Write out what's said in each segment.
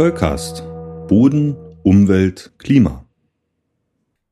Zollcast. Boden, Umwelt, Klima.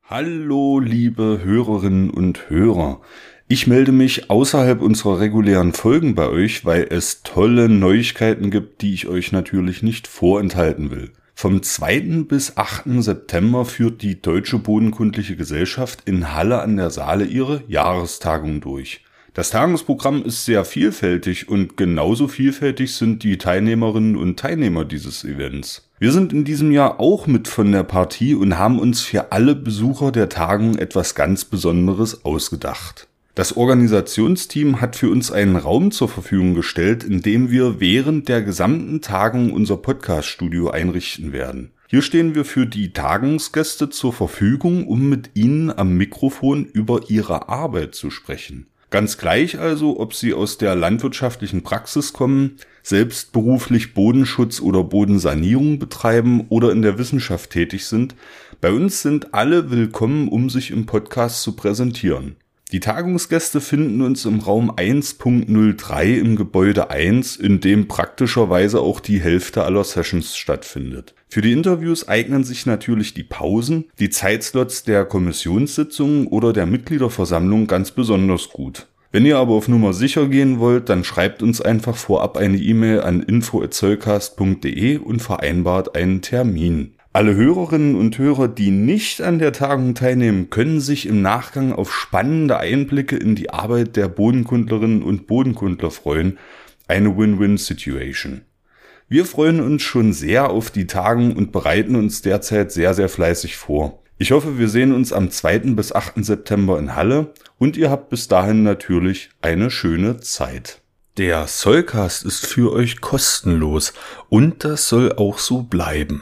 Hallo, liebe Hörerinnen und Hörer. Ich melde mich außerhalb unserer regulären Folgen bei euch, weil es tolle Neuigkeiten gibt, die ich euch natürlich nicht vorenthalten will. Vom 2. bis 8. September führt die Deutsche Bodenkundliche Gesellschaft in Halle an der Saale ihre Jahrestagung durch. Das Tagungsprogramm ist sehr vielfältig und genauso vielfältig sind die Teilnehmerinnen und Teilnehmer dieses Events. Wir sind in diesem Jahr auch mit von der Partie und haben uns für alle Besucher der Tagung etwas ganz Besonderes ausgedacht. Das Organisationsteam hat für uns einen Raum zur Verfügung gestellt, in dem wir während der gesamten Tagung unser Podcaststudio einrichten werden. Hier stehen wir für die Tagungsgäste zur Verfügung, um mit ihnen am Mikrofon über ihre Arbeit zu sprechen. Ganz gleich also, ob sie aus der landwirtschaftlichen Praxis kommen, selbst beruflich Bodenschutz oder Bodensanierung betreiben oder in der Wissenschaft tätig sind, bei uns sind alle willkommen, um sich im Podcast zu präsentieren. Die Tagungsgäste finden uns im Raum 1.03 im Gebäude 1, in dem praktischerweise auch die Hälfte aller Sessions stattfindet. Für die Interviews eignen sich natürlich die Pausen, die Zeitslots der Kommissionssitzungen oder der Mitgliederversammlung ganz besonders gut. Wenn ihr aber auf Nummer sicher gehen wollt, dann schreibt uns einfach vorab eine E-Mail an info@zollcast.de und vereinbart einen Termin. Alle Hörerinnen und Hörer, die nicht an der Tagung teilnehmen, können sich im Nachgang auf spannende Einblicke in die Arbeit der Bodenkundlerinnen und Bodenkundler freuen. Eine Win-Win-Situation. Wir freuen uns schon sehr auf die Tagen und bereiten uns derzeit sehr, sehr fleißig vor. Ich hoffe, wir sehen uns am 2. bis 8. September in Halle und ihr habt bis dahin natürlich eine schöne Zeit. Der Sollcast ist für euch kostenlos und das soll auch so bleiben.